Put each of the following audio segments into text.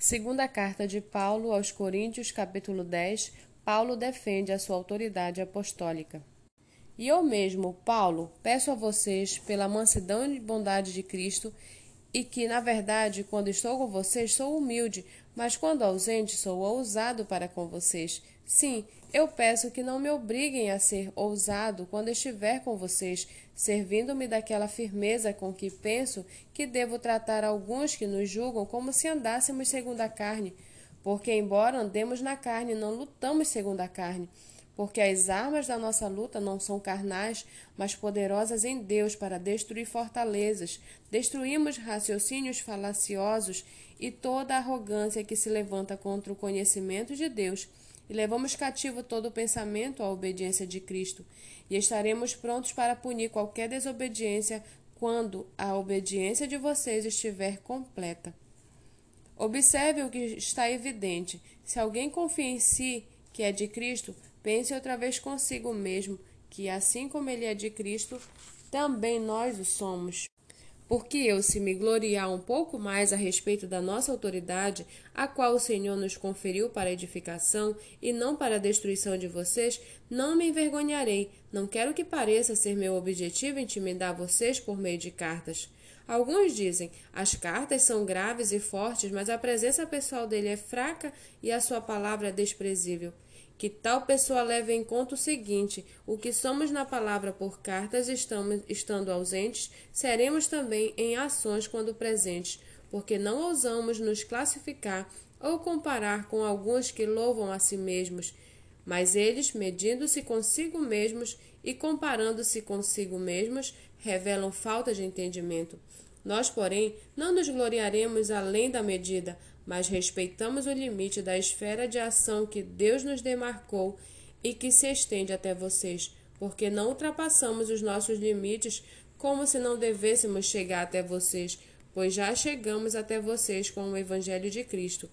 Segunda carta de Paulo aos Coríntios, capítulo 10, Paulo defende a sua autoridade apostólica. E eu mesmo, Paulo, peço a vocês, pela mansidão e bondade de Cristo, e que, na verdade, quando estou com vocês, sou humilde, mas quando ausente, sou ousado para com vocês. Sim, eu peço que não me obriguem a ser ousado quando estiver com vocês, servindo-me daquela firmeza com que penso que devo tratar alguns que nos julgam como se andássemos segundo a carne. Porque, embora andemos na carne, não lutamos segundo a carne. Porque as armas da nossa luta não são carnais, mas poderosas em Deus para destruir fortalezas. Destruímos raciocínios falaciosos e toda arrogância que se levanta contra o conhecimento de Deus e levamos cativo todo o pensamento à obediência de Cristo, e estaremos prontos para punir qualquer desobediência quando a obediência de vocês estiver completa. Observe o que está evidente. Se alguém confia em si, que é de Cristo, pense outra vez consigo mesmo, que assim como ele é de Cristo, também nós o somos. Porque eu, se me gloriar um pouco mais a respeito da nossa autoridade, a qual o Senhor nos conferiu para edificação e não para a destruição de vocês, não me envergonharei. Não quero que pareça ser meu objetivo intimidar vocês por meio de cartas. Alguns dizem: as cartas são graves e fortes, mas a presença pessoal dele é fraca e a sua palavra é desprezível que tal pessoa leve em conta o seguinte: o que somos na palavra por cartas, estamos, estando ausentes, seremos também em ações quando presentes, porque não ousamos nos classificar ou comparar com alguns que louvam a si mesmos, mas eles, medindo-se consigo mesmos e comparando-se consigo mesmos, revelam falta de entendimento. Nós, porém, não nos gloriaremos além da medida, mas respeitamos o limite da esfera de ação que Deus nos demarcou e que se estende até vocês, porque não ultrapassamos os nossos limites como se não devêssemos chegar até vocês, pois já chegamos até vocês com o Evangelho de Cristo.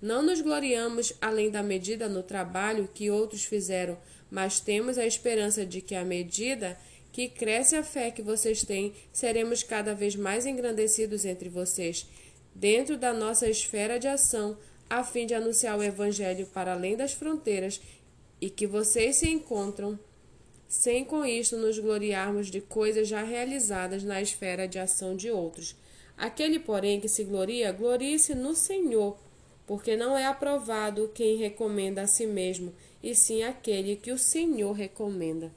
Não nos gloriamos além da medida no trabalho que outros fizeram, mas temos a esperança de que, à medida que cresce a fé que vocês têm, seremos cada vez mais engrandecidos entre vocês dentro da nossa esfera de ação, a fim de anunciar o Evangelho para além das fronteiras e que vocês se encontram, sem com isto nos gloriarmos de coisas já realizadas na esfera de ação de outros. Aquele, porém, que se gloria, glorie-se no Senhor, porque não é aprovado quem recomenda a si mesmo, e sim aquele que o Senhor recomenda.